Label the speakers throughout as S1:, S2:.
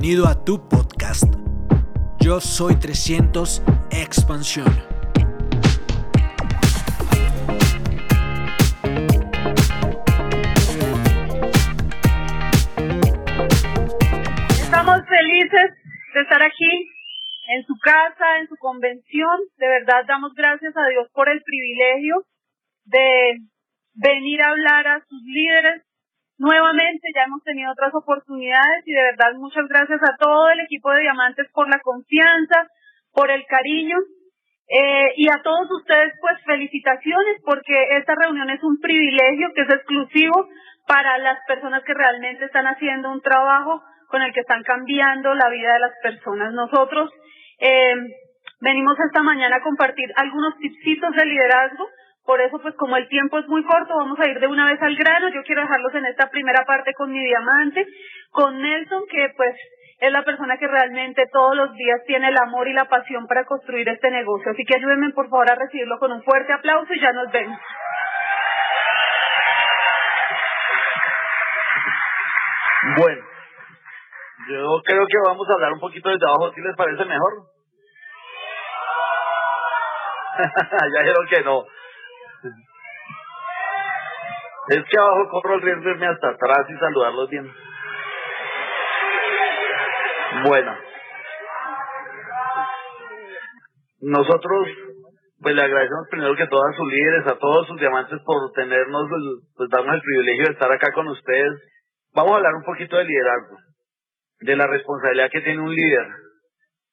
S1: Bienvenido a tu podcast. Yo soy 300 Expansión.
S2: Estamos felices de estar aquí en su casa, en su convención. De verdad damos gracias a Dios por el privilegio de venir a hablar a sus líderes nuevamente. Ya hemos tenido otras oportunidades y de verdad muchas gracias a todo el equipo de Diamantes por la confianza, por el cariño. Eh, y a todos ustedes, pues felicitaciones porque esta reunión es un privilegio que es exclusivo para las personas que realmente están haciendo un trabajo con el que están cambiando la vida de las personas. Nosotros eh, venimos esta mañana a compartir algunos tipsitos de liderazgo por eso, pues como el tiempo es muy corto, vamos a ir de una vez al grano. Yo quiero dejarlos en esta primera parte con mi diamante, con Nelson, que pues es la persona que realmente todos los días tiene el amor y la pasión para construir este negocio. Así que ayúdenme por favor a recibirlo con un fuerte aplauso y ya nos vemos.
S3: Bueno, yo creo que vamos a hablar un poquito desde abajo, si les parece mejor. ya dijeron que no. Es que abajo corro el riesgo de irme hasta atrás y saludarlos bien. Bueno. Nosotros, pues le agradecemos primero que todo a sus líderes, a todos sus diamantes por tenernos, pues darnos el privilegio de estar acá con ustedes. Vamos a hablar un poquito de liderazgo, de la responsabilidad que tiene un líder,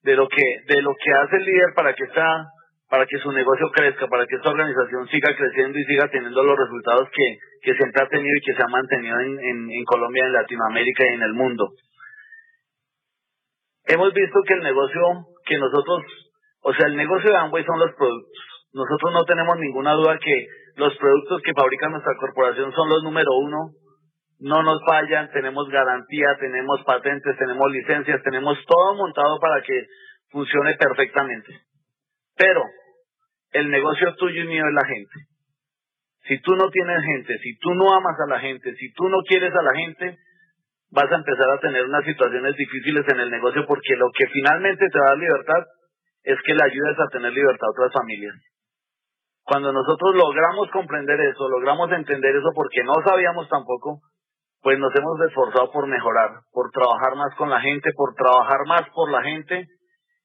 S3: de lo que, de lo que hace el líder para que esta para que su negocio crezca, para que esta organización siga creciendo y siga teniendo los resultados que, que siempre ha tenido y que se ha mantenido en, en, en Colombia, en Latinoamérica y en el mundo. Hemos visto que el negocio que nosotros, o sea, el negocio de Amway son los productos. Nosotros no tenemos ninguna duda que los productos que fabrica nuestra corporación son los número uno, no nos fallan, tenemos garantía, tenemos patentes, tenemos licencias, tenemos todo montado para que funcione perfectamente. Pero el negocio tuyo y mío es la gente. Si tú no tienes gente, si tú no amas a la gente, si tú no quieres a la gente, vas a empezar a tener unas situaciones difíciles en el negocio porque lo que finalmente te da libertad es que le ayudes a tener libertad a otras familias. Cuando nosotros logramos comprender eso, logramos entender eso porque no sabíamos tampoco, pues nos hemos esforzado por mejorar, por trabajar más con la gente, por trabajar más por la gente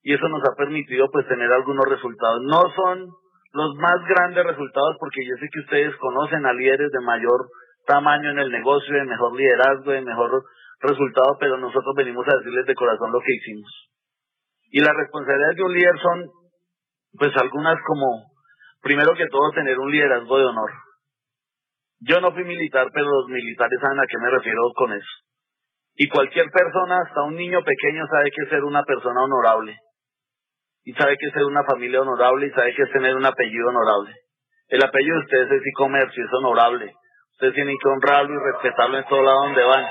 S3: y eso nos ha permitido pues tener algunos resultados. No son los más grandes resultados porque yo sé que ustedes conocen a líderes de mayor tamaño en el negocio, de mejor liderazgo, de mejor resultado, pero nosotros venimos a decirles de corazón lo que hicimos. Y las responsabilidades de un líder son pues algunas como, primero que todo, tener un liderazgo de honor. Yo no fui militar, pero los militares saben a qué me refiero con eso. Y cualquier persona, hasta un niño pequeño, sabe que ser una persona honorable y sabe que es ser una familia honorable y sabe que es tener un apellido honorable. El apellido de ustedes es e-comercio, es honorable. Ustedes tienen que honrarlo y respetarlo en todo lado donde van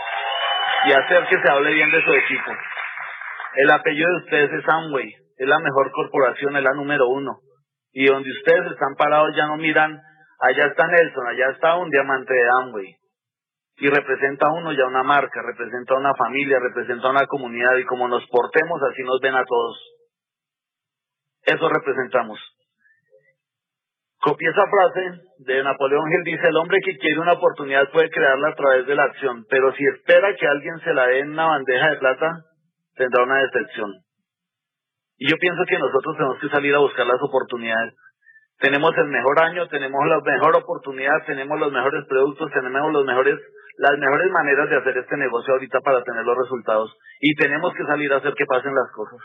S3: y hacer que se hable bien de su equipo. El apellido de ustedes es Amway, es la mejor corporación, es la número uno. Y donde ustedes están parados ya no miran, allá está Nelson, allá está un diamante de Amway. Y representa a uno ya una marca, representa a una familia, representa a una comunidad y como nos portemos así nos ven a todos. Eso representamos. Copia esa frase de Napoleón Hill, dice, el hombre que quiere una oportunidad puede crearla a través de la acción, pero si espera que alguien se la dé en una bandeja de plata, tendrá una decepción. Y yo pienso que nosotros tenemos que salir a buscar las oportunidades. Tenemos el mejor año, tenemos la mejor oportunidad, tenemos los mejores productos, tenemos los mejores, las mejores maneras de hacer este negocio ahorita para tener los resultados. Y tenemos que salir a hacer que pasen las cosas.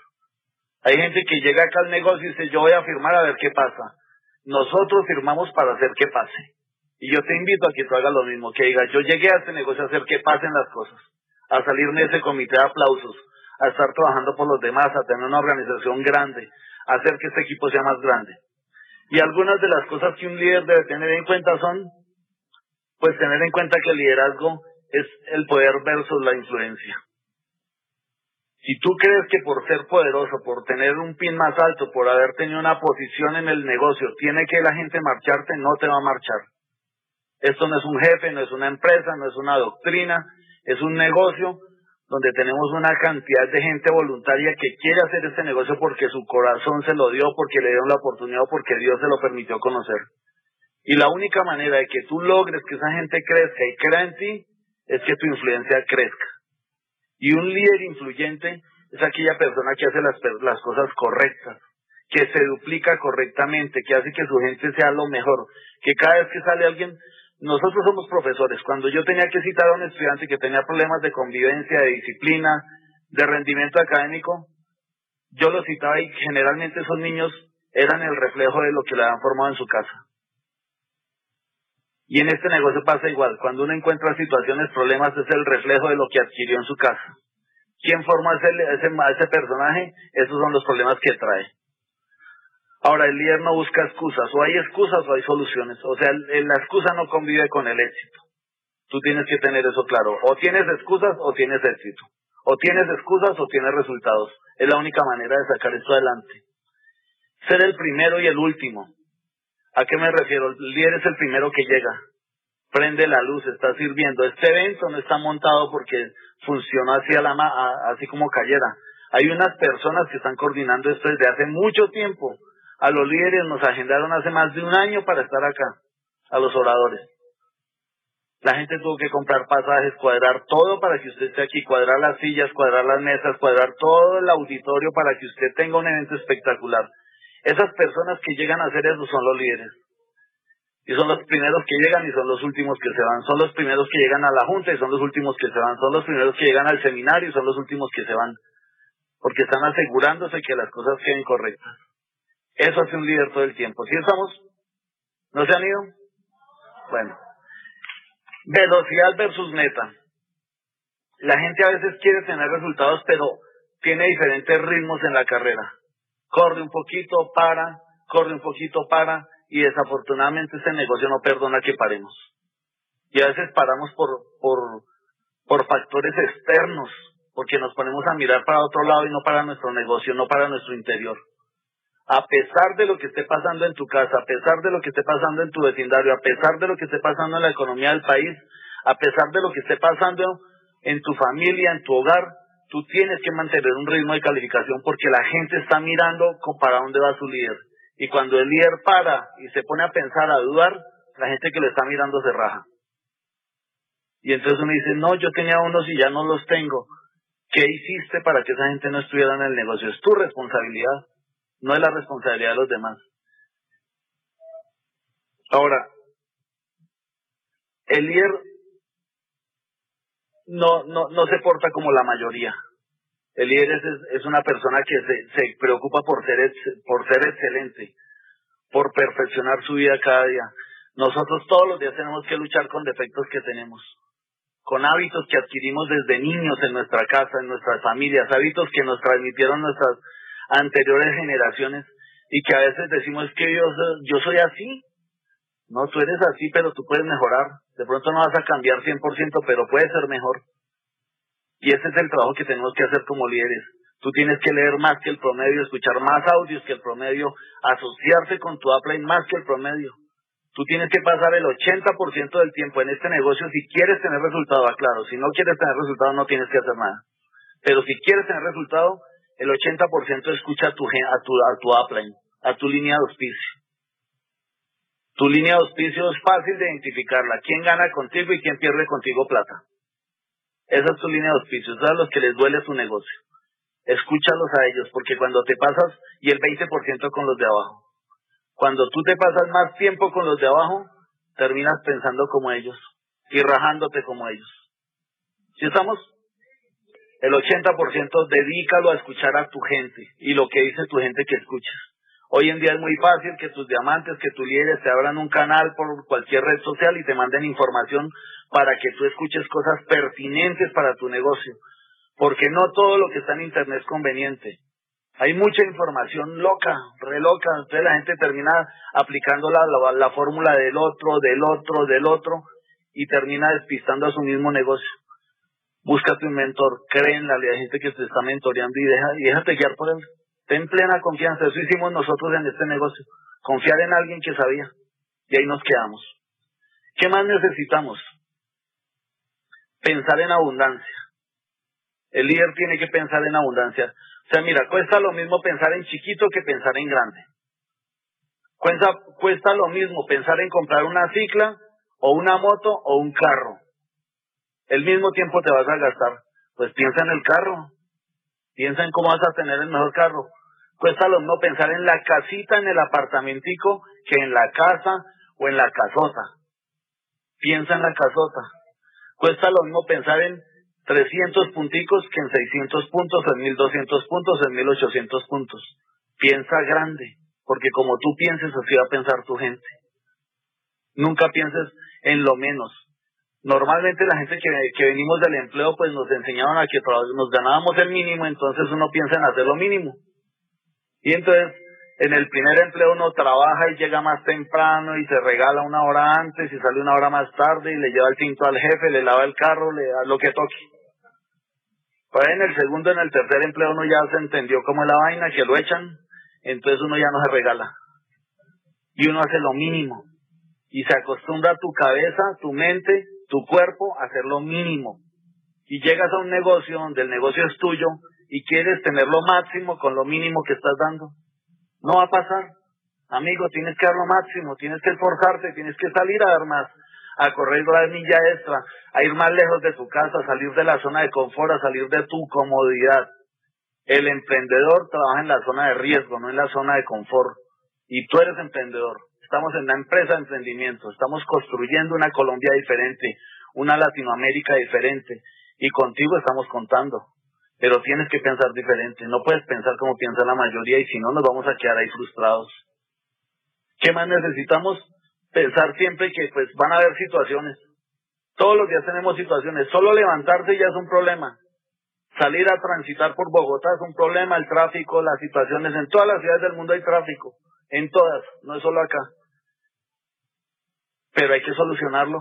S3: Hay gente que llega acá al negocio y dice, yo voy a firmar a ver qué pasa. Nosotros firmamos para hacer que pase. Y yo te invito a que tú hagas lo mismo, que digas, yo llegué a este negocio a hacer que pasen las cosas, a salir de ese comité de aplausos, a estar trabajando por los demás, a tener una organización grande, a hacer que este equipo sea más grande. Y algunas de las cosas que un líder debe tener en cuenta son, pues tener en cuenta que el liderazgo es el poder versus la influencia. Si tú crees que por ser poderoso, por tener un pin más alto, por haber tenido una posición en el negocio, tiene que la gente marcharte, no te va a marchar. Esto no es un jefe, no es una empresa, no es una doctrina, es un negocio donde tenemos una cantidad de gente voluntaria que quiere hacer este negocio porque su corazón se lo dio, porque le dieron la oportunidad porque Dios se lo permitió conocer. Y la única manera de que tú logres que esa gente crezca y crea en ti es que tu influencia crezca. Y un líder influyente es aquella persona que hace las, las cosas correctas, que se duplica correctamente, que hace que su gente sea lo mejor, que cada vez que sale alguien, nosotros somos profesores, cuando yo tenía que citar a un estudiante que tenía problemas de convivencia, de disciplina, de rendimiento académico, yo lo citaba y generalmente esos niños eran el reflejo de lo que le habían formado en su casa. Y en este negocio pasa igual. Cuando uno encuentra situaciones, problemas, es el reflejo de lo que adquirió en su casa. ¿Quién forma ese, ese, ese personaje? Esos son los problemas que trae. Ahora, el líder no busca excusas. O hay excusas o hay soluciones. O sea, la excusa no convive con el éxito. Tú tienes que tener eso claro. O tienes excusas o tienes éxito. O tienes excusas o tienes resultados. Es la única manera de sacar esto adelante. Ser el primero y el último. ¿A qué me refiero? El líder es el primero que llega, prende la luz, está sirviendo. Este evento no está montado porque funcionó así, a la así como cayera. Hay unas personas que están coordinando esto desde hace mucho tiempo. A los líderes nos agendaron hace más de un año para estar acá, a los oradores. La gente tuvo que comprar pasajes, cuadrar todo para que usted esté aquí, cuadrar las sillas, cuadrar las mesas, cuadrar todo el auditorio para que usted tenga un evento espectacular. Esas personas que llegan a hacer eso son los líderes. Y son los primeros que llegan y son los últimos que se van. Son los primeros que llegan a la junta y son los últimos que se van. Son los primeros que llegan al seminario y son los últimos que se van. Porque están asegurándose que las cosas queden correctas. Eso hace un líder todo el tiempo. ¿Sí estamos? ¿No se han ido? Bueno. Velocidad versus meta. La gente a veces quiere tener resultados, pero tiene diferentes ritmos en la carrera corre un poquito, para, corre un poquito, para, y desafortunadamente ese negocio no perdona que paremos. Y a veces paramos por, por, por factores externos, porque nos ponemos a mirar para otro lado y no para nuestro negocio, no para nuestro interior. A pesar de lo que esté pasando en tu casa, a pesar de lo que esté pasando en tu vecindario, a pesar de lo que esté pasando en la economía del país, a pesar de lo que esté pasando en tu familia, en tu hogar, tú tienes que mantener un ritmo de calificación porque la gente está mirando para dónde va su líder. Y cuando el líder para y se pone a pensar, a dudar, la gente que lo está mirando se raja. Y entonces uno dice, no, yo tenía unos y ya no los tengo. ¿Qué hiciste para que esa gente no estuviera en el negocio? Es tu responsabilidad, no es la responsabilidad de los demás. Ahora, el líder no, no, no se porta como la mayoría. El líder es, es una persona que se, se preocupa por ser, por ser excelente, por perfeccionar su vida cada día. Nosotros todos los días tenemos que luchar con defectos que tenemos, con hábitos que adquirimos desde niños en nuestra casa, en nuestras familias, hábitos que nos transmitieron nuestras anteriores generaciones y que a veces decimos que yo, yo soy así. No, tú eres así, pero tú puedes mejorar. De pronto no vas a cambiar 100%, pero puede ser mejor. Y ese es el trabajo que tenemos que hacer como líderes. Tú tienes que leer más que el promedio, escuchar más audios que el promedio, asociarse con tu upline más que el promedio. Tú tienes que pasar el 80% del tiempo en este negocio si quieres tener resultado, claro. Si no quieres tener resultado, no tienes que hacer nada. Pero si quieres tener resultado, el 80% escucha a tu, a tu, a tu upline, a tu línea de auspicio. Tu línea de auspicio es fácil de identificarla. ¿Quién gana contigo y quién pierde contigo plata? Esa es tu línea de auspicio. Es a los que les duele su negocio. Escúchalos a ellos, porque cuando te pasas, y el 20% con los de abajo. Cuando tú te pasas más tiempo con los de abajo, terminas pensando como ellos y rajándote como ellos. ¿Sí estamos? El 80% dedícalo a escuchar a tu gente y lo que dice tu gente que escuchas. Hoy en día es muy fácil que tus diamantes, que tus líderes te abran un canal por cualquier red social y te manden información para que tú escuches cosas pertinentes para tu negocio. Porque no todo lo que está en Internet es conveniente. Hay mucha información loca, re loca. Entonces la gente termina aplicando la, la, fórmula del otro, del otro, del otro y termina despistando a su mismo negocio. Búscate un mentor, cree en la gente que te está mentoreando y, deja, y déjate guiar por él. Ten plena confianza. Eso hicimos nosotros en este negocio. Confiar en alguien que sabía. Y ahí nos quedamos. ¿Qué más necesitamos? Pensar en abundancia. El líder tiene que pensar en abundancia. O sea, mira, cuesta lo mismo pensar en chiquito que pensar en grande. Cuesta, cuesta lo mismo pensar en comprar una cicla o una moto o un carro. El mismo tiempo te vas a gastar. Pues piensa en el carro. Piensa en cómo vas a tener el mejor carro. Cuesta lo mismo pensar en la casita, en el apartamentico, que en la casa o en la casota. Piensa en la casota. Cuesta lo mismo pensar en 300 punticos que en 600 puntos, en 1200 puntos, en 1800 puntos. Piensa grande, porque como tú pienses, así va a pensar tu gente. Nunca pienses en lo menos. Normalmente la gente que, que venimos del empleo, pues nos enseñaban a que nos ganábamos el mínimo, entonces uno piensa en hacer lo mínimo. Y entonces, en el primer empleo uno trabaja y llega más temprano y se regala una hora antes y sale una hora más tarde y le lleva el tinto al jefe, le lava el carro, le da lo que toque. Pues en el segundo, en el tercer empleo uno ya se entendió cómo es la vaina, que lo echan, entonces uno ya no se regala. Y uno hace lo mínimo. Y se acostumbra a tu cabeza, tu mente, tu cuerpo hacer lo mínimo. Y llegas a un negocio donde el negocio es tuyo y quieres tener lo máximo con lo mínimo que estás dando. No va a pasar. Amigo, tienes que dar lo máximo, tienes que esforzarte, tienes que salir a dar más, a correr la milla extra, a ir más lejos de tu casa, a salir de la zona de confort, a salir de tu comodidad. El emprendedor trabaja en la zona de riesgo, no en la zona de confort. Y tú eres emprendedor. Estamos en la empresa de emprendimiento, estamos construyendo una Colombia diferente, una Latinoamérica diferente. Y contigo estamos contando pero tienes que pensar diferente. No puedes pensar como piensa la mayoría y si no nos vamos a quedar ahí frustrados. ¿Qué más necesitamos? Pensar siempre que pues van a haber situaciones. Todos los días tenemos situaciones. Solo levantarse ya es un problema. Salir a transitar por Bogotá es un problema. El tráfico, las situaciones. En todas las ciudades del mundo hay tráfico. En todas, no es solo acá. Pero hay que solucionarlo.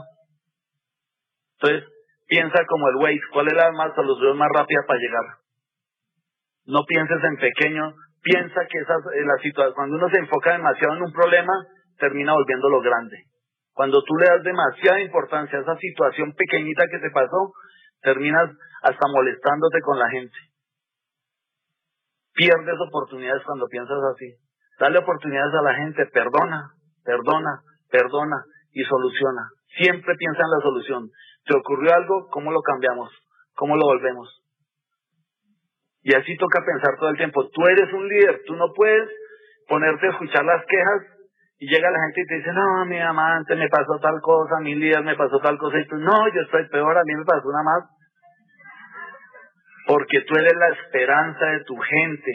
S3: Entonces, Piensa como el Waze, ¿cuál es la más solución más rápida para llegar? No pienses en pequeño, piensa que esa, eh, la situación, cuando uno se enfoca demasiado en un problema, termina volviéndolo grande. Cuando tú le das demasiada importancia a esa situación pequeñita que te pasó, terminas hasta molestándote con la gente. Pierdes oportunidades cuando piensas así. Dale oportunidades a la gente, perdona, perdona, perdona y soluciona. Siempre piensa en la solución. ¿Te ocurrió algo? ¿Cómo lo cambiamos? ¿Cómo lo volvemos? Y así toca pensar todo el tiempo. Tú eres un líder, tú no puedes ponerte a escuchar las quejas y llega la gente y te dice, no, mi amante me pasó tal cosa, mi líder me pasó tal cosa, y tú, no, yo estoy peor, a mí me pasó una más. Porque tú eres la esperanza de tu gente.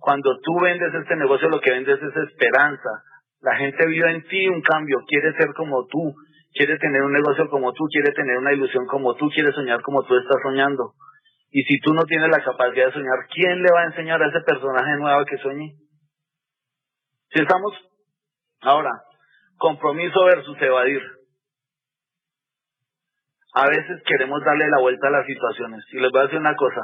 S3: Cuando tú vendes este negocio, lo que vendes es esperanza. La gente vio en ti un cambio, quiere ser como tú quiere tener un negocio como tú, quiere tener una ilusión como tú, quiere soñar como tú estás soñando. Y si tú no tienes la capacidad de soñar, ¿quién le va a enseñar a ese personaje nuevo que sueñe? Si estamos ahora, compromiso versus evadir. A veces queremos darle la vuelta a las situaciones. Y les voy a decir una cosa.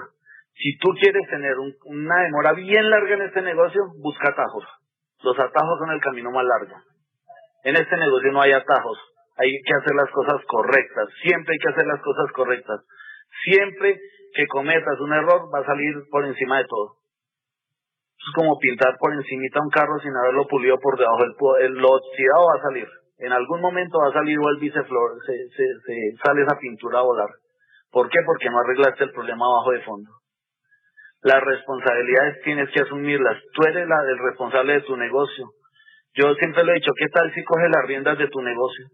S3: Si tú quieres tener una demora bien larga en este negocio, busca atajos. Los atajos son el camino más largo. En este negocio no hay atajos hay que hacer las cosas correctas, siempre hay que hacer las cosas correctas. Siempre que cometas un error va a salir por encima de todo. Es como pintar por encimita un carro sin haberlo pulido por debajo. El, lo oxidado va a salir. En algún momento va a salir o el biceflor, se, se, se sale esa pintura a volar. ¿Por qué? Porque no arreglaste el problema abajo de fondo. Las responsabilidades tienes que asumirlas. Tú eres la, el responsable de tu negocio. Yo siempre le he dicho, ¿qué tal si coges las riendas de tu negocio?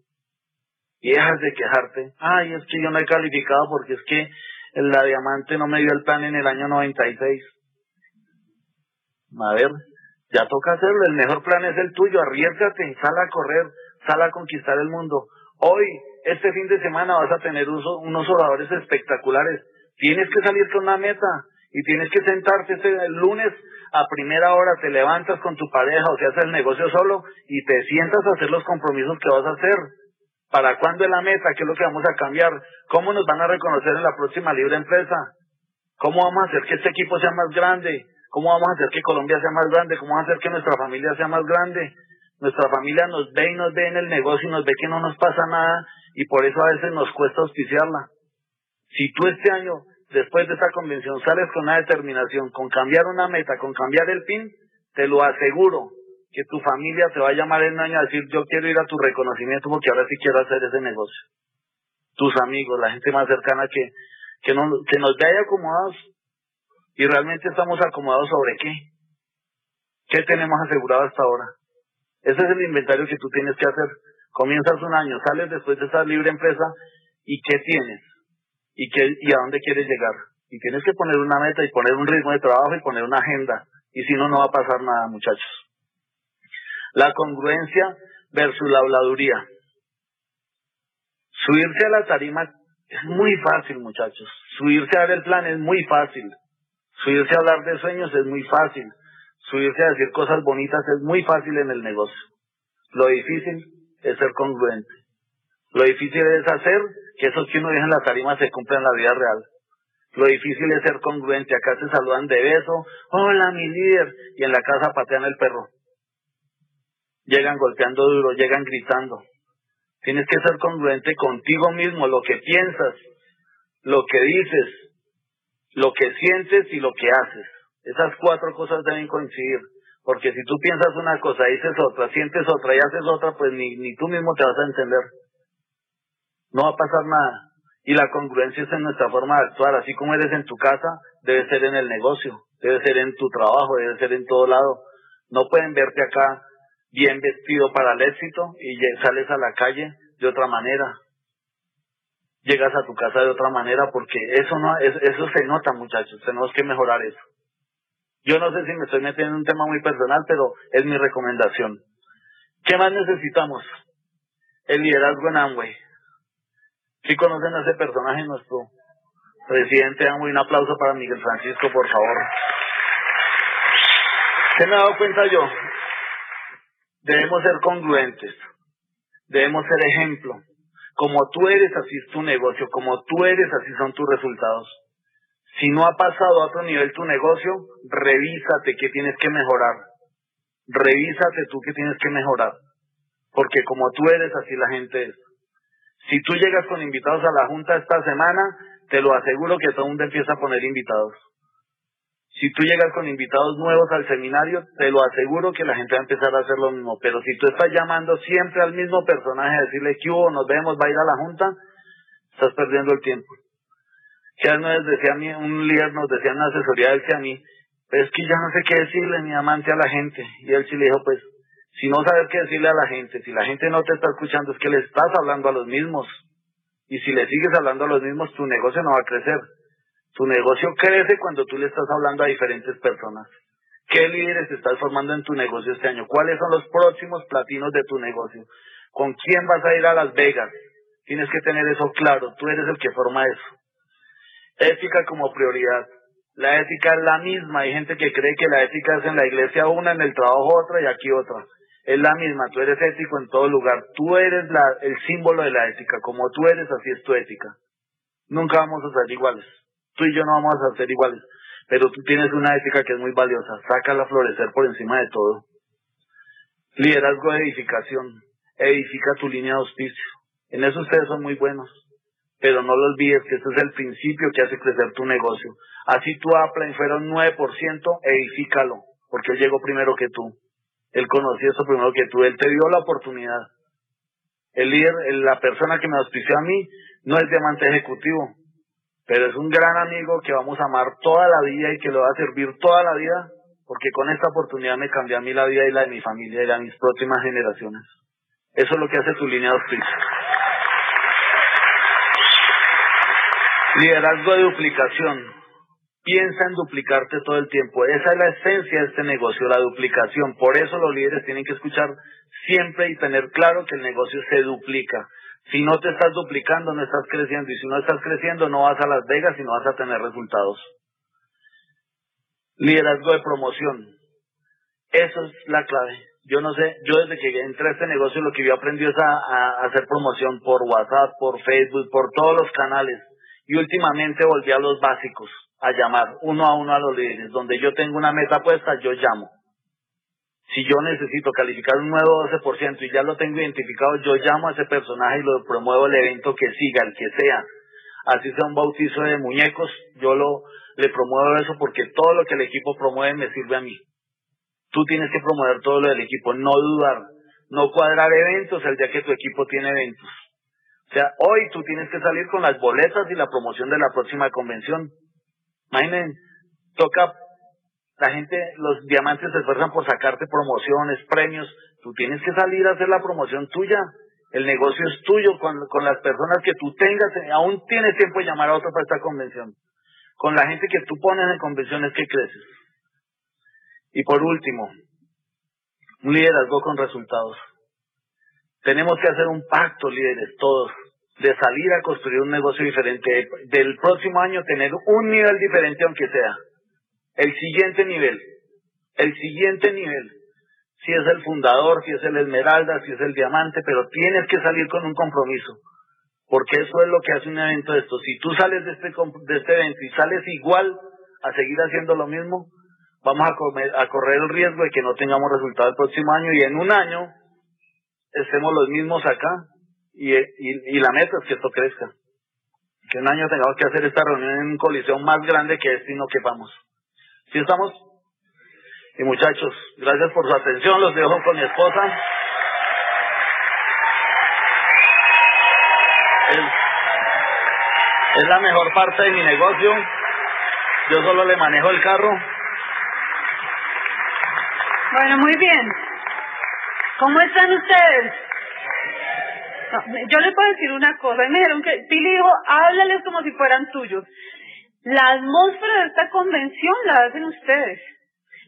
S3: y dejas de quejarte. Ay, es que yo no he calificado porque es que la diamante no me dio el plan en el año 96. A ver, ya toca hacerlo. El mejor plan es el tuyo. Arriesgate, sal a correr, sal a conquistar el mundo. Hoy, este fin de semana, vas a tener unos oradores espectaculares. Tienes que salir con una meta y tienes que sentarte este lunes a primera hora, te levantas con tu pareja o se hace el negocio solo y te sientas a hacer los compromisos que vas a hacer ¿Para cuándo es la meta? ¿Qué es lo que vamos a cambiar? ¿Cómo nos van a reconocer en la próxima libre empresa? ¿Cómo vamos a hacer que este equipo sea más grande? ¿Cómo vamos a hacer que Colombia sea más grande? ¿Cómo vamos a hacer que nuestra familia sea más grande? Nuestra familia nos ve y nos ve en el negocio y nos ve que no nos pasa nada y por eso a veces nos cuesta auspiciarla. Si tú este año después de esta convención sales con una determinación, con cambiar una meta, con cambiar el PIN, te lo aseguro que tu familia te va a llamar en un año a decir yo quiero ir a tu reconocimiento porque ahora sí quiero hacer ese negocio. Tus amigos, la gente más cercana que, que, que nos ve ahí acomodados y realmente estamos acomodados sobre qué. ¿Qué tenemos asegurado hasta ahora? Ese es el inventario que tú tienes que hacer. Comienzas un año, sales después de esa libre empresa y ¿qué tienes? ¿Y, qué, y a dónde quieres llegar? Y tienes que poner una meta y poner un ritmo de trabajo y poner una agenda. Y si no, no va a pasar nada, muchachos. La congruencia versus la habladuría. Subirse a la tarima es muy fácil, muchachos. Subirse a dar el plan es muy fácil. Subirse a hablar de sueños es muy fácil. Subirse a decir cosas bonitas es muy fácil en el negocio. Lo difícil es ser congruente. Lo difícil es hacer que esos que uno deja en la tarima se cumplan en la vida real. Lo difícil es ser congruente. Acá se saludan de beso. Hola, mi líder. Y en la casa patean el perro. Llegan golpeando duro, llegan gritando. Tienes que ser congruente contigo mismo, lo que piensas, lo que dices, lo que sientes y lo que haces. Esas cuatro cosas deben coincidir. Porque si tú piensas una cosa, dices otra, sientes otra y haces otra, pues ni, ni tú mismo te vas a entender. No va a pasar nada. Y la congruencia es en nuestra forma de actuar. Así como eres en tu casa, debe ser en el negocio, debe ser en tu trabajo, debe ser en todo lado. No pueden verte acá bien vestido para el éxito y sales a la calle de otra manera. Llegas a tu casa de otra manera porque eso no eso se nota, muchachos. Tenemos que mejorar eso. Yo no sé si me estoy metiendo en un tema muy personal, pero es mi recomendación. ¿Qué más necesitamos? El liderazgo en Amway. Si conocen a ese personaje, nuestro presidente Amway, un aplauso para Miguel Francisco, por favor. ¿Qué me he dado cuenta yo? Debemos ser congruentes. Debemos ser ejemplo. Como tú eres, así es tu negocio. Como tú eres, así son tus resultados. Si no ha pasado a otro nivel tu negocio, revísate qué tienes que mejorar. Revísate tú qué tienes que mejorar. Porque como tú eres, así la gente es. Si tú llegas con invitados a la junta esta semana, te lo aseguro que todo el mundo empieza a poner invitados. Si tú llegas con invitados nuevos al seminario, te lo aseguro que la gente va a empezar a hacer lo mismo. Pero si tú estás llamando siempre al mismo personaje a decirle que hubo, nos vemos, va a ir a la junta, estás perdiendo el tiempo. Ya nos decía a mí, un líder nos decía en asesoría, él que a mí, es que ya no sé qué decirle mi amante a la gente. Y él sí le dijo, pues, si no sabes qué decirle a la gente, si la gente no te está escuchando, es que le estás hablando a los mismos. Y si le sigues hablando a los mismos, tu negocio no va a crecer. Tu negocio crece cuando tú le estás hablando a diferentes personas. ¿Qué líderes estás formando en tu negocio este año? ¿Cuáles son los próximos platinos de tu negocio? ¿Con quién vas a ir a Las Vegas? Tienes que tener eso claro. Tú eres el que forma eso. Ética como prioridad. La ética es la misma. Hay gente que cree que la ética es en la iglesia una, en el trabajo otra y aquí otra. Es la misma. Tú eres ético en todo lugar. Tú eres la, el símbolo de la ética. Como tú eres, así es tu ética. Nunca vamos a ser iguales tú y yo no vamos a ser iguales, pero tú tienes una ética que es muy valiosa, sácala a florecer por encima de todo. Liderazgo de edificación, edifica tu línea de auspicio. En eso ustedes son muy buenos, pero no lo olvides que ese es el principio que hace crecer tu negocio. Así tu Apple fuera un 9%, edifícalo, porque él llegó primero que tú. Él conoció eso primero que tú, él te dio la oportunidad. El líder, la persona que me auspició a mí, no es diamante ejecutivo, pero es un gran amigo que vamos a amar toda la vida y que le va a servir toda la vida, porque con esta oportunidad me cambió a mí la vida y la de mi familia y la de mis próximas generaciones. Eso es lo que hace tu línea de auspicio. Liderazgo de duplicación. Piensa en duplicarte todo el tiempo. Esa es la esencia de este negocio, la duplicación. Por eso los líderes tienen que escuchar siempre y tener claro que el negocio se duplica. Si no te estás duplicando, no estás creciendo. Y si no estás creciendo, no vas a Las Vegas y no vas a tener resultados. Liderazgo de promoción. Eso es la clave. Yo no sé, yo desde que entré a este negocio lo que yo aprendí es a, hacer promoción por WhatsApp, por Facebook, por todos los canales. Y últimamente volví a los básicos, a llamar uno a uno a los líderes. Donde yo tengo una meta puesta, yo llamo. Si yo necesito calificar un nuevo 12% y ya lo tengo identificado, yo llamo a ese personaje y lo promuevo el evento que siga, el que sea. así sea un bautizo de muñecos, yo lo le promuevo eso porque todo lo que el equipo promueve me sirve a mí. Tú tienes que promover todo lo del equipo, no dudar, no cuadrar eventos el día que tu equipo tiene eventos. O sea, hoy tú tienes que salir con las boletas y la promoción de la próxima convención. Imaginen, toca, la gente, los diamantes se esfuerzan por sacarte promociones, premios, tú tienes que salir a hacer la promoción tuya. El negocio es tuyo con, con las personas que tú tengas, aún tienes tiempo de llamar a otro para esta convención. Con la gente que tú pones en convenciones que creces. Y por último, un liderazgo con resultados. Tenemos que hacer un pacto, líderes, todos, de salir a construir un negocio diferente. Del próximo año tener un nivel diferente, aunque sea. El siguiente nivel. El siguiente nivel. Si es el fundador, si es el esmeralda, si es el diamante, pero tienes que salir con un compromiso. Porque eso es lo que hace un evento de esto. Si tú sales de este, de este evento y sales igual a seguir haciendo lo mismo, vamos a, a correr el riesgo de que no tengamos resultado el próximo año y en un año estemos los mismos acá y, y, la meta es que esto crezca. Que un año tengamos que hacer esta reunión en un coliseo más grande que este y no quepamos. ¿Sí estamos? Y muchachos, gracias por su atención. Los dejo con mi esposa. es la mejor parte de mi negocio. Yo solo le manejo el carro.
S2: Bueno, muy bien. ¿Cómo están ustedes? Yo les puedo decir una cosa. Y me dijeron que Pili dijo, háblales como si fueran tuyos. La atmósfera de esta convención la hacen ustedes.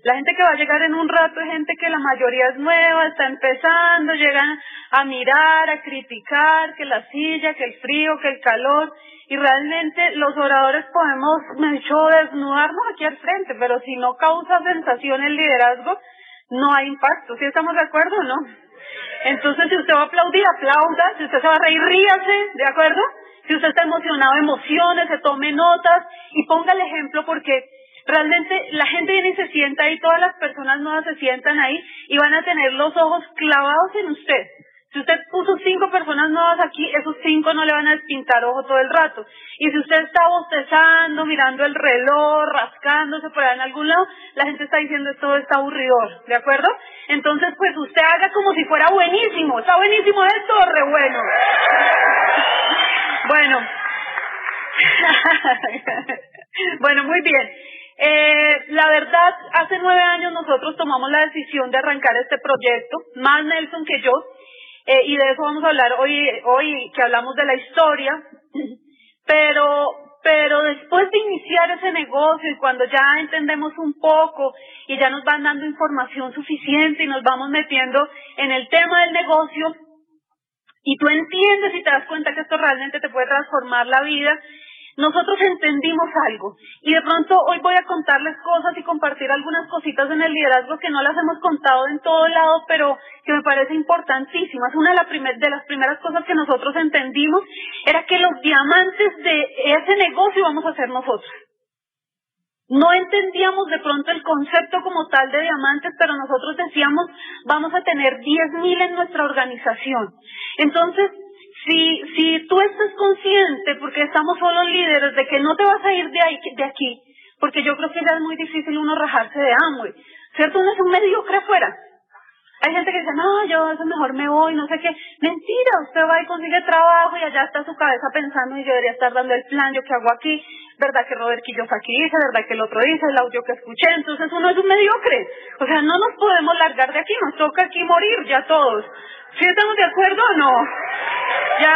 S2: La gente que va a llegar en un rato es gente que la mayoría es nueva, está empezando, llegan a mirar, a criticar, que la silla, que el frío, que el calor. Y realmente los oradores podemos, me he dicho, desnudarnos aquí al frente, pero si no causa sensación el liderazgo, no hay impacto. ¿Sí estamos de acuerdo o no? Entonces, si usted va a aplaudir, aplauda. Si usted se va a reír, ríase, ¿de acuerdo? Si usted está emocionado, emociones, se tome notas y ponga el ejemplo porque realmente la gente viene y se sienta ahí, todas las personas nuevas se sientan ahí y van a tener los ojos clavados en usted. Si usted puso cinco personas nuevas aquí, esos cinco no le van a despintar ojo todo el rato. Y si usted está bostezando, mirando el reloj, rascándose por ahí en algún lado, la gente está diciendo esto está aburridor, ¿de acuerdo? Entonces, pues usted haga como si fuera buenísimo. ¿Está buenísimo esto? Re bueno. Bueno. bueno, muy bien. Eh, la verdad, hace nueve años nosotros tomamos la decisión de arrancar este proyecto, más Nelson que yo, eh, y de eso vamos a hablar hoy, hoy que hablamos de la historia, pero, pero después de iniciar ese negocio y cuando ya entendemos un poco y ya nos van dando información suficiente y nos vamos metiendo en el tema del negocio, y tú entiendes y te das cuenta que esto realmente te puede transformar la vida, nosotros entendimos algo y de pronto hoy voy a contarles cosas y compartir algunas cositas en el liderazgo que no las hemos contado en todo lado, pero que me parece importantísimas. Una de, de las primeras cosas que nosotros entendimos era que los diamantes de ese negocio vamos a ser nosotros. No entendíamos de pronto el concepto como tal de diamantes, pero nosotros decíamos, vamos a tener 10.000 en nuestra organización. Entonces, si, si tú estás consciente, porque estamos solo líderes, de que no te vas a ir de, ahí, de aquí, porque yo creo que ya es muy difícil uno rajarse de hambre, ¿cierto? Uno es un mediocre afuera. Hay gente que dice, no, yo eso mejor me voy, no sé qué. Mentira, usted va y consigue trabajo y allá está su cabeza pensando y yo debería estar dando el plan, yo qué hago aquí, verdad que Robert Quillos aquí dice, verdad que el otro dice, el audio que escuché, entonces uno es un mediocre. O sea, no nos podemos largar de aquí, nos toca aquí morir ya todos. ¿Sí estamos de acuerdo o no? Ya,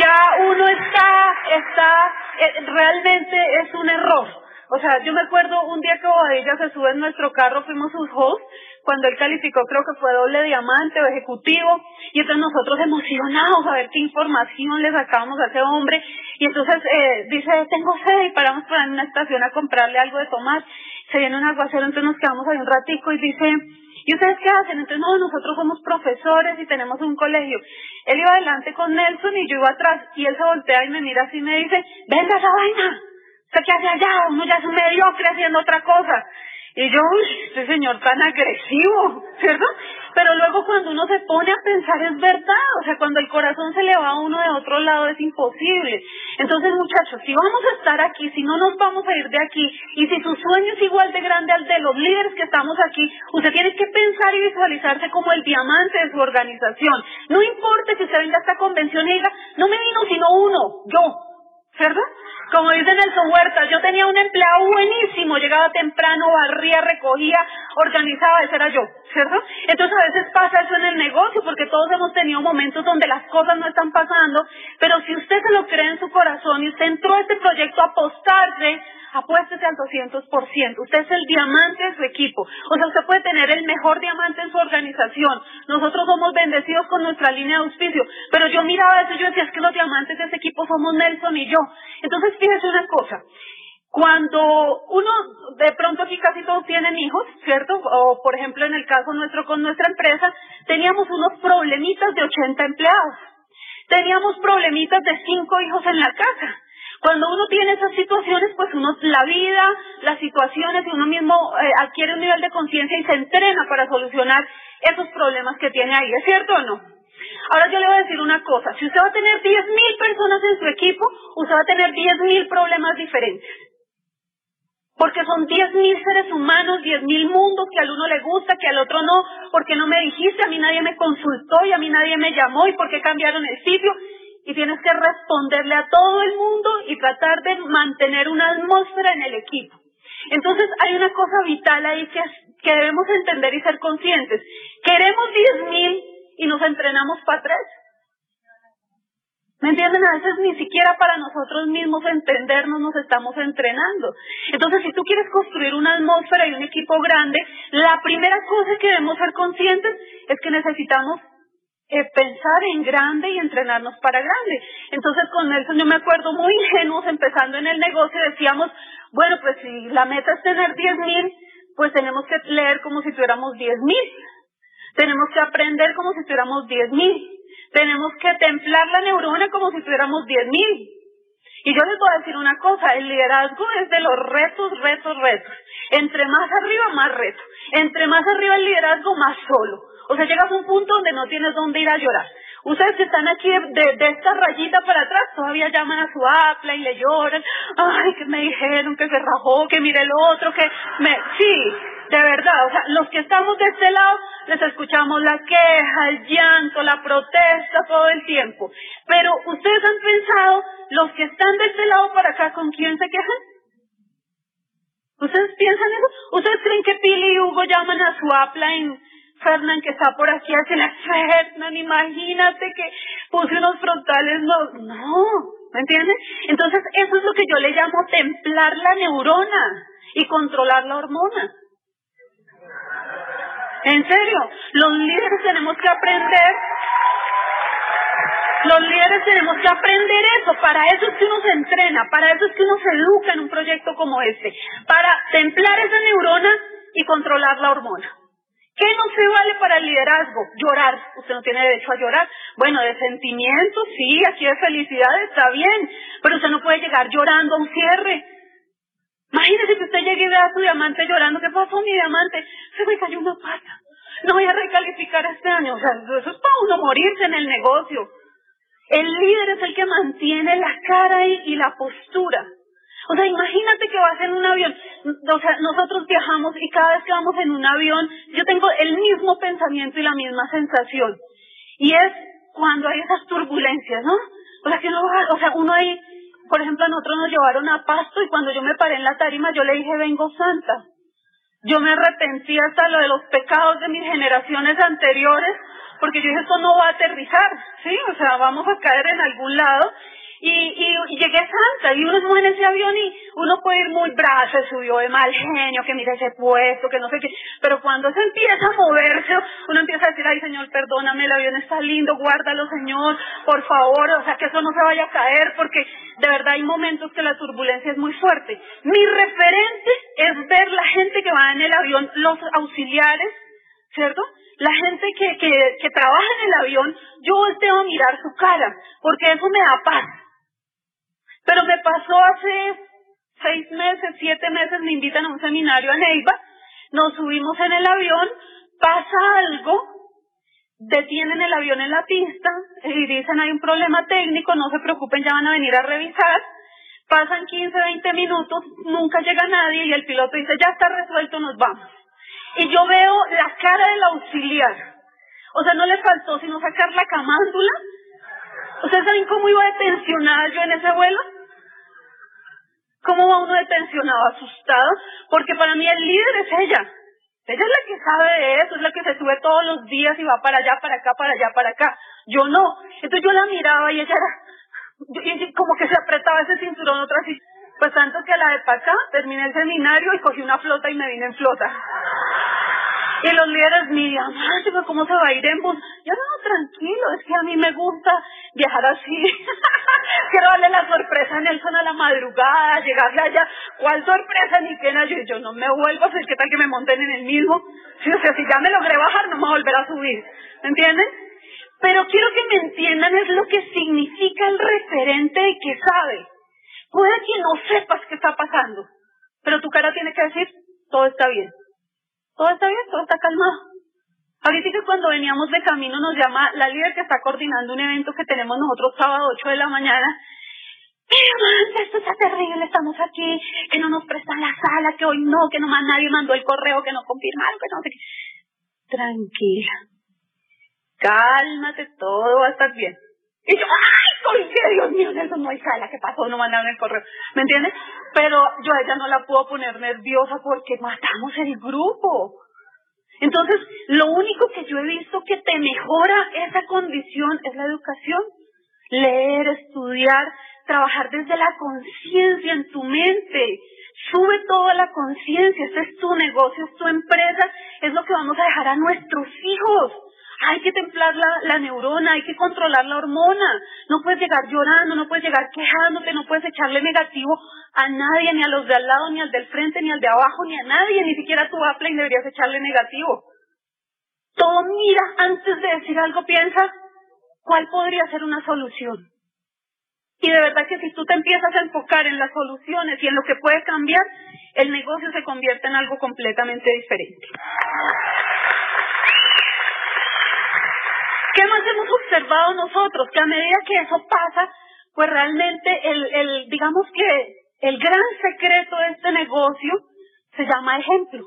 S2: ya uno está, está, eh, realmente es un error. O sea, yo me acuerdo un día que Bobadilla se sube en nuestro carro, fuimos sus hosts, cuando él calificó creo que fue doble diamante o ejecutivo, y entonces nosotros emocionados a ver qué información le sacábamos a ese hombre, y entonces eh, dice, tengo sed, y paramos por en una estación a comprarle algo de tomar, se viene un aguacero, entonces nos quedamos ahí un ratico y dice, ¿Y ustedes qué hacen? Entonces, no, nosotros somos profesores y tenemos un colegio. Él iba adelante con Nelson y yo iba atrás y él se voltea y me mira así y me dice, venga esa vaina, ¿usted qué hace allá? Uno ya es un mediocre haciendo otra cosa. Y yo, uy, este señor tan agresivo, ¿cierto? Pero luego cuando uno se pone a pensar es verdad, o sea, cuando el corazón se le va a uno de otro lado es imposible. Entonces, muchachos, si vamos a estar aquí, si no nos vamos a ir de aquí, y si su sueño es igual de grande al de los líderes que estamos aquí, usted tiene que pensar y visualizarse como el diamante de su organización. No importa si usted venga a esta convención y diga, no me vino sino uno, yo, ¿verdad? Como dice Nelson Huerta, yo tenía un empleado buenísimo, llegaba temprano, barría, recogía, organizaba, ese era yo, ¿cierto? Entonces a veces pasa eso en el negocio, porque todos hemos tenido momentos donde las cosas no están pasando, pero si usted se lo cree en su corazón y usted entró a este proyecto a apostarse, apuéstese al 200%. Usted es el diamante de su equipo. O sea, usted puede tener el mejor diamante en su organización. Nosotros somos bendecidos con nuestra línea de auspicio. Pero yo miraba eso y yo decía, es que los diamantes de ese equipo somos Nelson y yo. Entonces, fíjese una cosa. Cuando uno, de pronto aquí casi todos tienen hijos, ¿cierto? O por ejemplo en el caso nuestro con nuestra empresa, teníamos unos problemitas de 80 empleados. Teníamos problemitas de 5 hijos en la casa. Cuando uno tiene esas situaciones, pues uno, la vida, las situaciones, y uno mismo eh, adquiere un nivel de conciencia y se entrena para solucionar esos problemas que tiene ahí. ¿Es cierto o no? Ahora yo le voy a decir una cosa. Si usted va a tener 10.000 personas en su equipo, usted va a tener 10.000 problemas diferentes. Porque son 10.000 seres humanos, 10.000 mundos que al uno le gusta, que al otro no, porque no me dijiste, a mí nadie me consultó y a mí nadie me llamó y por qué cambiaron el sitio y tienes que responderle a todo el mundo y tratar de mantener una atmósfera en el equipo. Entonces hay una cosa vital ahí que, que debemos entender y ser conscientes. Queremos 10.000 y nos entrenamos para tres. ¿Me entienden? A veces ni siquiera para nosotros mismos entendernos nos estamos entrenando. Entonces, si tú quieres construir una atmósfera y un equipo grande, la primera cosa que debemos ser conscientes es que necesitamos eh, pensar en grande y entrenarnos para grande. Entonces con Nelson yo me acuerdo muy ingenuos empezando en el negocio, decíamos, bueno, pues si la meta es tener 10 mil, pues tenemos que leer como si tuviéramos 10 mil. Tenemos que aprender como si tuviéramos 10 mil. Tenemos que templar la neurona como si tuviéramos 10 mil. Y yo les voy a decir una cosa, el liderazgo es de los retos, retos, retos. Entre más arriba, más reto. Entre más arriba el liderazgo, más solo. O sea, llegas a un punto donde no tienes dónde ir a llorar. Ustedes que están aquí de, esta rayita para atrás todavía llaman a su apla y le lloran. Ay, que me dijeron que se rajó, que mire el otro, que me... Sí, de verdad. O sea, los que estamos de este lado les escuchamos la queja, el llanto, la protesta todo el tiempo. Pero ustedes han pensado, los que están de este lado para acá, ¿con quién se quejan? ¿Ustedes piensan eso? ¿Ustedes creen que Pili y Hugo llaman a su apla en Fernán que está por aquí, hace la Fernán, imagínate que puse unos frontales, no, no, ¿me entiendes? Entonces eso es lo que yo le llamo templar la neurona y controlar la hormona. En serio, los líderes tenemos que aprender los líderes tenemos que aprender eso, para eso es que uno se entrena, para eso es que uno se educa en un proyecto como este, para templar esa neurona y controlar la hormona. ¿Qué no se vale para el liderazgo? Llorar. Usted no tiene derecho a llorar. Bueno, de sentimientos, sí, aquí de felicidad está bien, pero usted no puede llegar llorando a un cierre. Imagínese que usted llegue y vea a su diamante llorando. ¿Qué pasó, mi diamante? Se me cayó una pata. No voy a recalificar este año. O sea, eso es para uno morirse en el negocio. El líder es el que mantiene la cara y la postura. O sea, imagínate que vas en un avión. O sea, nosotros viajamos y cada vez que vamos en un avión, yo tengo el mismo pensamiento y la misma sensación. Y es cuando hay esas turbulencias, ¿no? O sea, que no o sea, uno ahí, por ejemplo, a nosotros nos llevaron a Pasto y cuando yo me paré en la tarima, yo le dije, vengo santa. Yo me arrepentí hasta lo de los pecados de mis generaciones anteriores, porque yo dije, esto no va a aterrizar, ¿sí? O sea, vamos a caer en algún lado y, y, llegué santa y uno se en ese avión y uno puede ir muy bravo, se subió de mal genio, que mira ese puesto, que no sé qué, pero cuando se empieza a moverse, uno empieza a decir, ay Señor, perdóname, el avión está lindo, guárdalo Señor, por favor, o sea, que eso no se vaya a caer, porque de verdad hay momentos que la turbulencia es muy fuerte. Mi referente es ver la gente que va en el avión, los auxiliares, ¿cierto? La gente que, que, que trabaja en el avión, yo volteo a mirar su cara, porque eso me da paz. Pero me pasó hace seis meses, siete meses, me invitan a un seminario a Neiva, nos subimos en el avión, pasa algo detienen el avión en la pista y dicen hay un problema técnico, no se preocupen, ya van a venir a revisar. Pasan 15, 20 minutos, nunca llega nadie y el piloto dice ya está resuelto, nos vamos. Y yo veo la cara del auxiliar. O sea, no le faltó sino sacar la camándula. ¿Ustedes saben cómo iba detencionada yo en ese vuelo? ¿Cómo va uno detencionado, asustado? Porque para mí el líder es ella. Ella es la que sabe de eso, es la que se sube todos los días y va para allá, para acá, para allá, para acá. Yo no. Entonces yo la miraba y ella era, y como que se apretaba ese cinturón otra así. Pues tanto que a la de para acá terminé el seminario y cogí una flota y me vine en flota. Y los líderes miran, ay, ¿cómo se va a ir en bus? Yo no, tranquilo, es que a mí me gusta viajar así. Quiero darle la sorpresa a Nelson a la madrugada, llegarle allá. ¿Cuál sorpresa, ni qué Yo, yo no me vuelvo a hacer, ¿qué tal que me monten en el mismo? Sí, o sea, si ya me logré bajar, no me voy a volver a subir. ¿Me entienden? Pero quiero que me entiendan es lo que significa el referente de que sabe. Puede que no sepas qué está pasando, pero tu cara tiene que decir, todo está bien todo está bien, todo está calmado. Ahorita que cuando veníamos de camino nos llama la líder que está coordinando un evento que tenemos nosotros sábado 8 de la mañana. Mira, esto está terrible, estamos aquí, que no nos prestan la sala, que hoy no, que nomás nadie mandó el correo, que no confirmaron, que no sé qué. Tranquila. Cálmate, todo va a estar bien. Y yo, ¡ay, qué! Dios mío, Nelson, no hay sala, ¿qué pasó? No mandaron el correo. ¿Me entiendes? Pero yo a ella no la puedo poner nerviosa porque matamos el grupo. Entonces, lo único que yo he visto que te mejora esa condición es la educación. Leer, estudiar, trabajar desde la conciencia en tu mente. Sube toda la conciencia. Este es tu negocio, es tu empresa. Es lo que vamos a dejar a nuestros hijos hay que templar la, la, neurona, hay que controlar la hormona. No puedes llegar llorando, no puedes llegar quejándote, no puedes echarle negativo a nadie, ni a los de al lado, ni al del frente, ni al de abajo, ni a nadie, ni siquiera a tu y deberías echarle negativo. Todo mira, antes de decir algo piensa, ¿cuál podría ser una solución? Y de verdad que si tú te empiezas a enfocar en las soluciones y en lo que puede cambiar, el negocio se convierte en algo completamente diferente. ¿Qué más hemos observado nosotros? Que a medida que eso pasa, pues realmente el, el, digamos que el gran secreto de este negocio se llama ejemplo.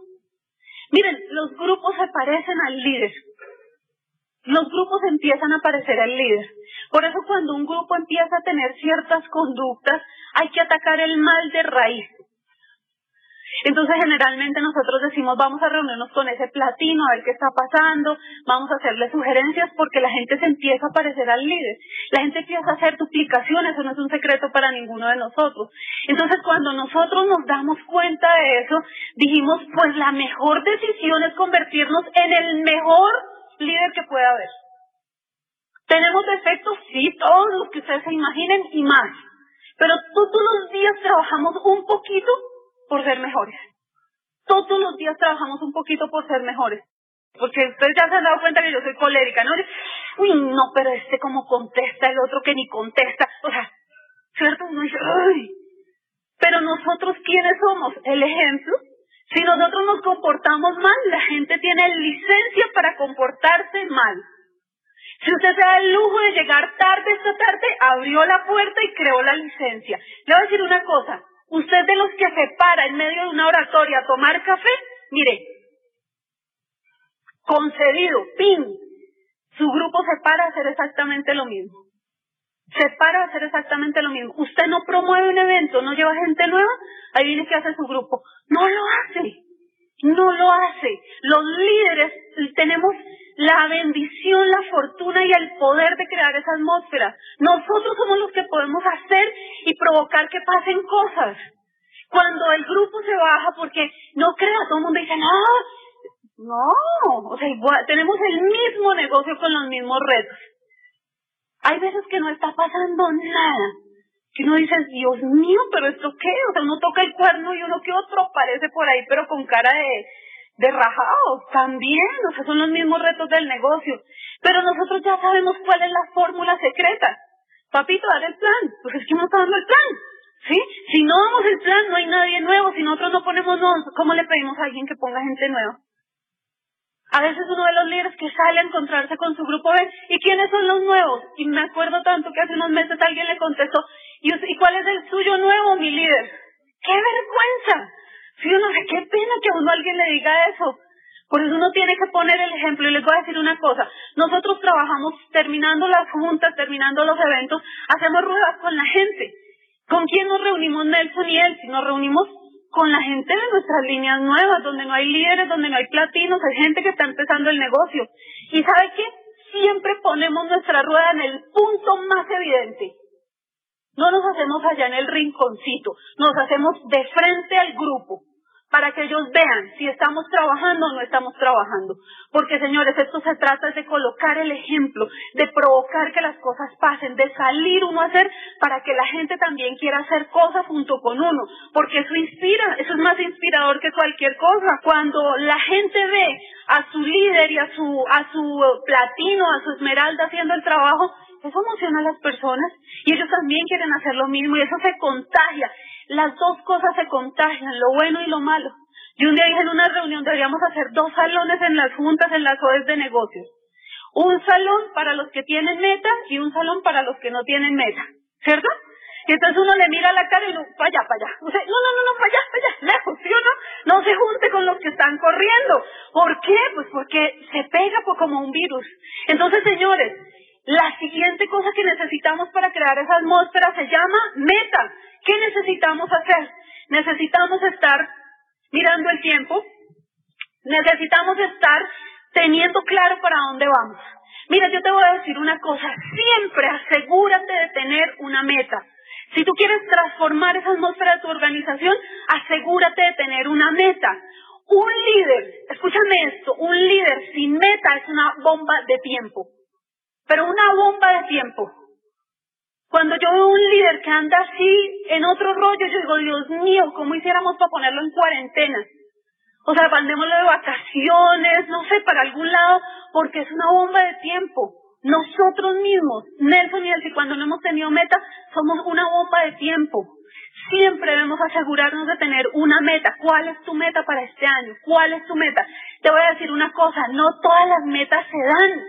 S2: Miren, los grupos se parecen al líder. Los grupos empiezan a parecer al líder. Por eso cuando un grupo empieza a tener ciertas conductas, hay que atacar el mal de raíz. Entonces, generalmente nosotros decimos, vamos a reunirnos con ese platino, a ver qué está pasando, vamos a hacerle sugerencias porque la gente se empieza a parecer al líder. La gente empieza a hacer duplicaciones, eso no es un secreto para ninguno de nosotros. Entonces, cuando nosotros nos damos cuenta de eso, dijimos, pues la mejor decisión es convertirnos en el mejor líder que pueda haber. ¿Tenemos defectos? Sí, todos los que ustedes se imaginen y más. Pero todos los días trabajamos un poquito por ser mejores. Todos los días trabajamos un poquito por ser mejores. Porque ustedes ya se han dado cuenta que yo soy colérica, ¿no? Uy, no, pero este como contesta, el otro que ni contesta. O sea, ¿cierto? Uno dice, ¡ay! Pero nosotros, ¿quiénes somos? El ejemplo. Si nosotros nos comportamos mal, la gente tiene licencia para comportarse mal. Si usted se da el lujo de llegar tarde esta tarde, abrió la puerta y creó la licencia. Le voy a decir una cosa, Usted de los que se para en medio de una oratoria a tomar café, mire, concedido, pin, su grupo se para a hacer exactamente lo mismo. Se para a hacer exactamente lo mismo. Usted no promueve un evento, no lleva gente nueva, ahí viene que hace su grupo. No lo hace, no lo hace. Los líderes tenemos la bendición, la fortuna y el poder de crear esa atmósfera. Nosotros somos los que podemos hacer y provocar que pasen cosas. Cuando el grupo se baja, porque no crea, todo el mundo dice, no, no, o sea, igual, tenemos el mismo negocio con los mismos retos. Hay veces que no está pasando nada, que uno dice, Dios mío, pero esto qué, o sea, uno toca el cuerno y uno que otro aparece por ahí, pero con cara de, de rajados, también, o sea, son los mismos retos del negocio. Pero nosotros ya sabemos cuál es la fórmula secreta. Papito, dar el plan, pues es que no está dando el plan. ¿Sí? Si no damos el plan, no hay nadie nuevo. Si nosotros no ponemos, no, ¿cómo le pedimos a alguien que ponga gente nueva? A veces uno de los líderes que sale a encontrarse con su grupo ve, ¿y quiénes son los nuevos? Y me acuerdo tanto que hace unos meses alguien le contestó, ¿y, ¿y cuál es el suyo nuevo, mi líder? ¡Qué vergüenza! Sí, uno sé, qué pena que a uno alguien le diga eso. Por eso uno tiene que poner el ejemplo y les voy a decir una cosa. Nosotros trabajamos terminando las juntas, terminando los eventos, hacemos ruedas con la gente. ¿Con quién nos reunimos Nelson y él? Si nos reunimos con la gente de nuestras líneas nuevas, donde no hay líderes, donde no hay platinos, hay gente que está empezando el negocio. ¿Y sabe qué? Siempre ponemos nuestra rueda en el punto más evidente. No nos hacemos allá en el rinconcito, nos hacemos de frente al grupo para que ellos vean si estamos trabajando o no estamos trabajando. Porque señores, esto se trata de colocar el ejemplo, de provocar que las cosas pasen, de salir uno a hacer para que la gente también quiera hacer cosas junto con uno. Porque eso inspira, eso es más inspirador que cualquier cosa. Cuando la gente ve a su líder y a su, a su platino, a su esmeralda haciendo el trabajo, eso emociona a las personas y ellos también quieren hacer lo mismo y eso se contagia. Las dos cosas se contagian, lo bueno y lo malo. Y un día dije en una reunión, deberíamos hacer dos salones en las juntas, en las OES de negocios. Un salón para los que tienen meta y un salón para los que no tienen meta. ¿Cierto? Y entonces uno le mira la cara y uno, para allá, para allá. no, no, no, no, para allá, para allá, lejos, ¿sí o no? No se junte con los que están corriendo. ¿Por qué? Pues porque se pega como un virus. Entonces, señores, la siguiente cosa que necesitamos para crear esa atmósfera se llama meta. ¿Qué necesitamos hacer? Necesitamos estar mirando el tiempo, necesitamos estar teniendo claro para dónde vamos. Mira, yo te voy a decir una cosa, siempre asegúrate de tener una meta. Si tú quieres transformar esa atmósfera de tu organización, asegúrate de tener una meta. Un líder, escúchame esto, un líder sin meta es una bomba de tiempo, pero una bomba de tiempo. Cuando yo veo un líder que anda así en otro rollo, yo digo, Dios mío, ¿cómo hiciéramos para ponerlo en cuarentena? O sea, mandémoslo de vacaciones, no sé, para algún lado, porque es una bomba de tiempo. Nosotros mismos, Nelson y Elsie, cuando no hemos tenido meta, somos una bomba de tiempo. Siempre debemos asegurarnos de tener una meta. ¿Cuál es tu meta para este año? ¿Cuál es tu meta? Te voy a decir una cosa, no todas las metas se dan.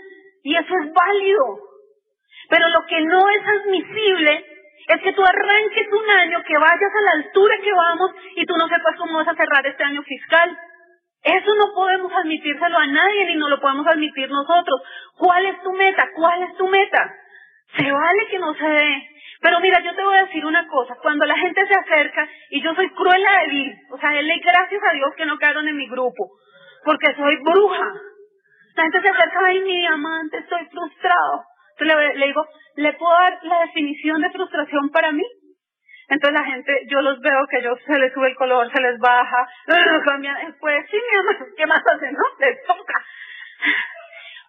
S2: Y eso es válido. Pero lo que no es admisible es que tú arranques un año, que vayas a la altura que vamos y tú no sepas cómo vas a cerrar este año fiscal. Eso no podemos admitírselo a nadie ni no lo podemos admitir nosotros. ¿Cuál es tu meta? ¿Cuál es tu meta? Se vale que no se dé. Pero mira, yo te voy a decir una cosa. Cuando la gente se acerca, y yo soy cruela de vivir, o sea, él gracias a Dios que no quedaron en mi grupo, porque soy bruja. La gente se acerca, ay, mi diamante, estoy frustrado. Entonces le, digo, ¿le puedo dar la definición de frustración para mí? Entonces la gente, yo los veo que ellos se les sube el color, se les baja, pues sí, mi amor, ¿qué más hacen? No, les toca.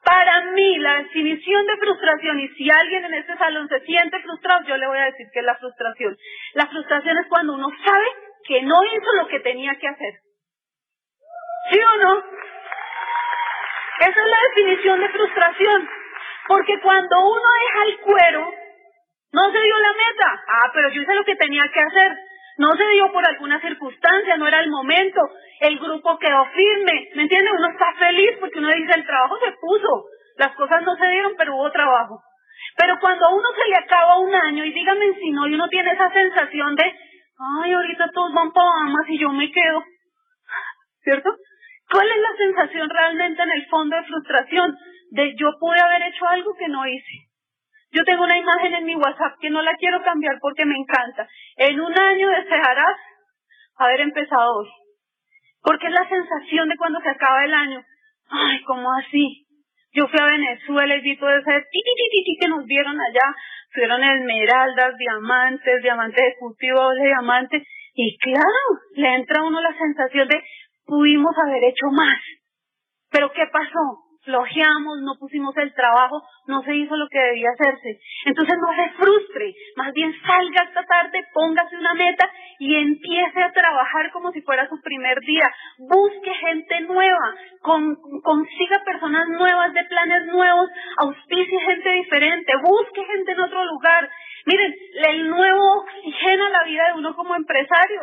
S2: Para mí, la definición de frustración, y si alguien en este salón se siente frustrado, yo le voy a decir que es la frustración. La frustración es cuando uno sabe que no hizo lo que tenía que hacer. ¿Sí o no? Esa es la definición de frustración. Porque cuando uno deja el cuero, no se dio la meta. Ah, pero yo hice lo que tenía que hacer. No se dio por alguna circunstancia, no era el momento. El grupo quedó firme. ¿Me entiende? Uno está feliz porque uno dice, el trabajo se puso. Las cosas no se dieron, pero hubo trabajo. Pero cuando a uno se le acaba un año, y dígame si no, y uno tiene esa sensación de, ay, ahorita todos van para Bahamas y yo me quedo. ¿Cierto? ¿Cuál es la sensación realmente en el fondo de frustración? de yo pude haber hecho algo que no hice. Yo tengo una imagen en mi WhatsApp que no la quiero cambiar porque me encanta. En un año desearás haber empezado hoy. Porque es la sensación de cuando se acaba el año. Ay, ¿cómo así? Yo fui a Venezuela y vi todo ese ti, que nos vieron allá. Fueron esmeraldas, diamantes, diamantes ejecutivos de diamantes. Y claro, le entra a uno la sensación de pudimos haber hecho más. Pero ¿qué pasó? flojeamos, no pusimos el trabajo, no se hizo lo que debía hacerse. Entonces no se frustre, más bien salga esta tarde, póngase una meta y empiece a trabajar como si fuera su primer día. Busque gente nueva, consiga personas nuevas de planes nuevos, auspicie gente diferente, busque gente en otro lugar. Miren, el nuevo oxigena la vida de uno como empresario.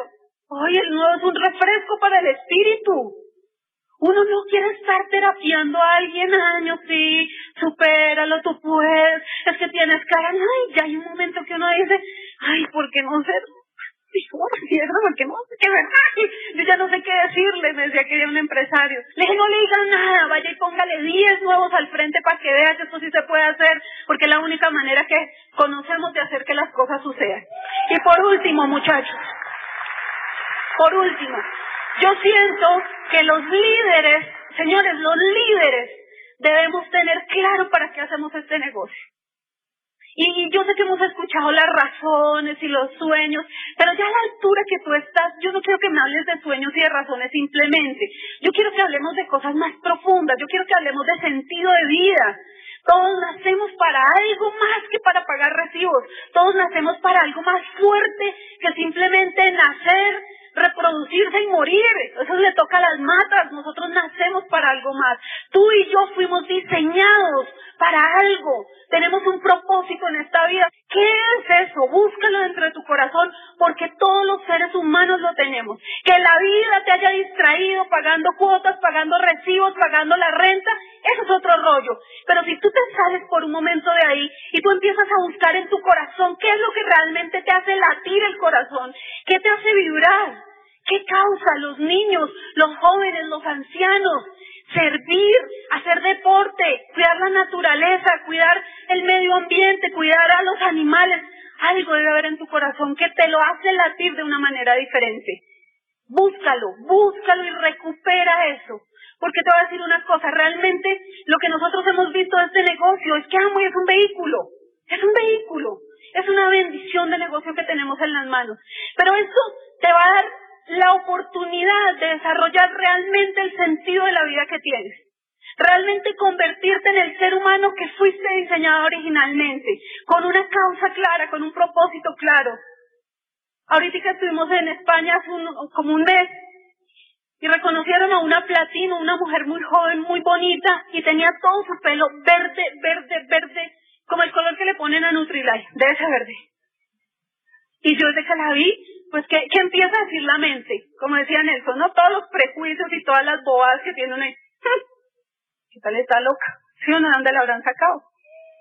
S2: Oye, el nuevo es un refresco para el espíritu. Uno no quiere estar terapiando a alguien años, sí, supéralo, tú puedes, es que tienes cara, ay, ya hay un momento que uno dice, ay, ¿por qué no ser? Porque no sé qué verdad. Yo ya no sé qué decirle, me decía que era un empresario. Le dije, no le digan nada, vaya y póngale 10 nuevos al frente para que vea que esto sí se puede hacer, porque es la única manera que conocemos de hacer que las cosas sucedan. Y por último, muchachos, por último, yo siento que los líderes, señores, los líderes debemos tener claro para qué hacemos este negocio. Y yo sé que hemos escuchado las razones y los sueños, pero ya a la altura que tú estás, yo no quiero que me hables de sueños y de razones simplemente. Yo quiero que hablemos de cosas más profundas, yo quiero que hablemos de sentido de vida. Todos nacemos para algo más que para pagar recibos. Todos nacemos para algo más fuerte que simplemente nacer, reproducirse y morir. Eso le toca a las matas. Nosotros nacemos para algo más. Tú y yo fuimos diseñados para algo. Tenemos un propósito en esta vida. ¿Qué es eso? Búscalo dentro de tu corazón porque todos los seres humanos lo tenemos. Que la vida te haya distraído pagando cuotas, pagando recibos, pagando la renta, eso es otro rollo. Pero si tú te sales por un momento de ahí y tú empiezas a buscar en tu corazón qué es lo que realmente te hace latir el corazón, qué te hace vibrar, qué causa los niños, los jóvenes, los ancianos, servir, hacer deporte, cuidar la naturaleza, cuidar el medio ambiente, cuidar a los animales. Algo debe haber en tu corazón que te lo hace latir de una manera diferente. Búscalo, búscalo y recupera eso. Porque te voy a decir una cosa, realmente lo que nosotros hemos visto de este negocio es que Amway es un vehículo, es un vehículo, es una bendición de negocio que tenemos en las manos. Pero eso te va a dar la oportunidad de desarrollar realmente el sentido de la vida que tienes. Realmente convertirte en el ser humano que fuiste diseñado originalmente, con una causa clara, con un propósito claro. Ahorita que estuvimos en España hace como un mes y reconocieron a una platino, una mujer muy joven, muy bonita y tenía todo su pelo verde, verde, verde, como el color que le ponen a Nutrilite, de ese verde. Y yo desde que la vi, pues ¿qué, empieza a decir la mente? Como decía Nelson, ¿no? Todos los prejuicios y todas las bobadas que tiene una... ¿Qué tal está loca? ¿Sí o no? ¿Dónde la habrán sacado?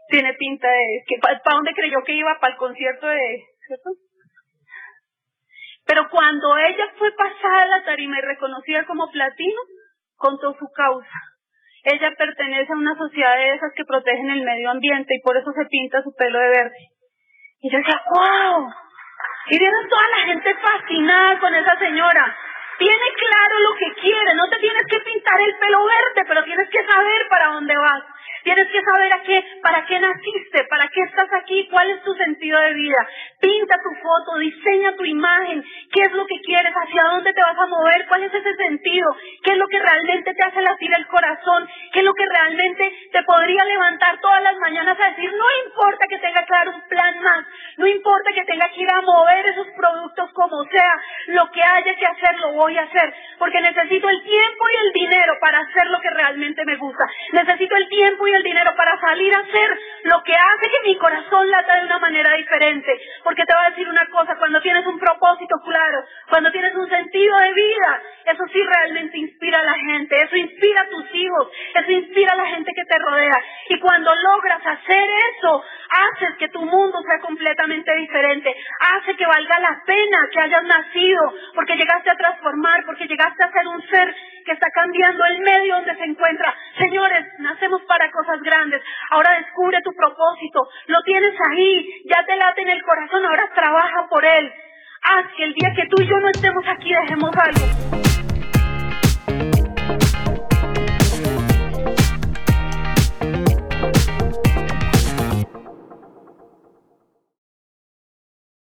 S2: Tiene pinta de... ¿Para dónde creyó que iba? ¿Para el concierto de...? ¿Cierto? Pero cuando ella fue pasada a la tarima y reconocida como platino, contó su causa. Ella pertenece a una sociedad de esas que protegen el medio ambiente y por eso se pinta su pelo de verde. Y yo decía, wow, y vieron toda la gente fascinada con esa señora. Tiene claro lo que quiere, no te tienes que pintar el pelo verde, pero tienes que saber para dónde vas. Tienes que saber a qué, para qué naciste, para qué estás aquí, cuál es tu sentido de vida. Pinta tu foto, diseña tu imagen, qué es lo que quieres, hacia dónde te vas a mover, cuál es ese sentido, qué es lo que realmente te hace latir el corazón, qué es lo que realmente te podría levantar todas las mañanas a decir, no importa que tenga claro un plan más, no importa que tenga que ir a mover esos productos como sea, lo que haya que hacer lo voy a hacer, porque necesito el tiempo y el dinero para hacer lo que realmente me gusta. Necesito el tiempo y el dinero para salir a hacer lo que hace que mi corazón lata de una manera diferente. Porque te voy a decir una cosa, cuando tienes un propósito claro, cuando tienes un sentido de vida, eso sí realmente inspira a la gente, eso inspira a tus hijos, eso inspira a la gente que te rodea. Y cuando logras hacer eso, haces que tu mundo sea completamente diferente, hace que valga la pena que hayas nacido, porque llegaste a transformar, porque llegaste a ser un ser que está cambiando el medio donde se encuentra. Señores, nacemos para grandes. Ahora descubre tu propósito. Lo tienes ahí. Ya te late en el corazón. Ahora trabaja por él. Haz que el día que tú y yo no estemos aquí dejemos algo.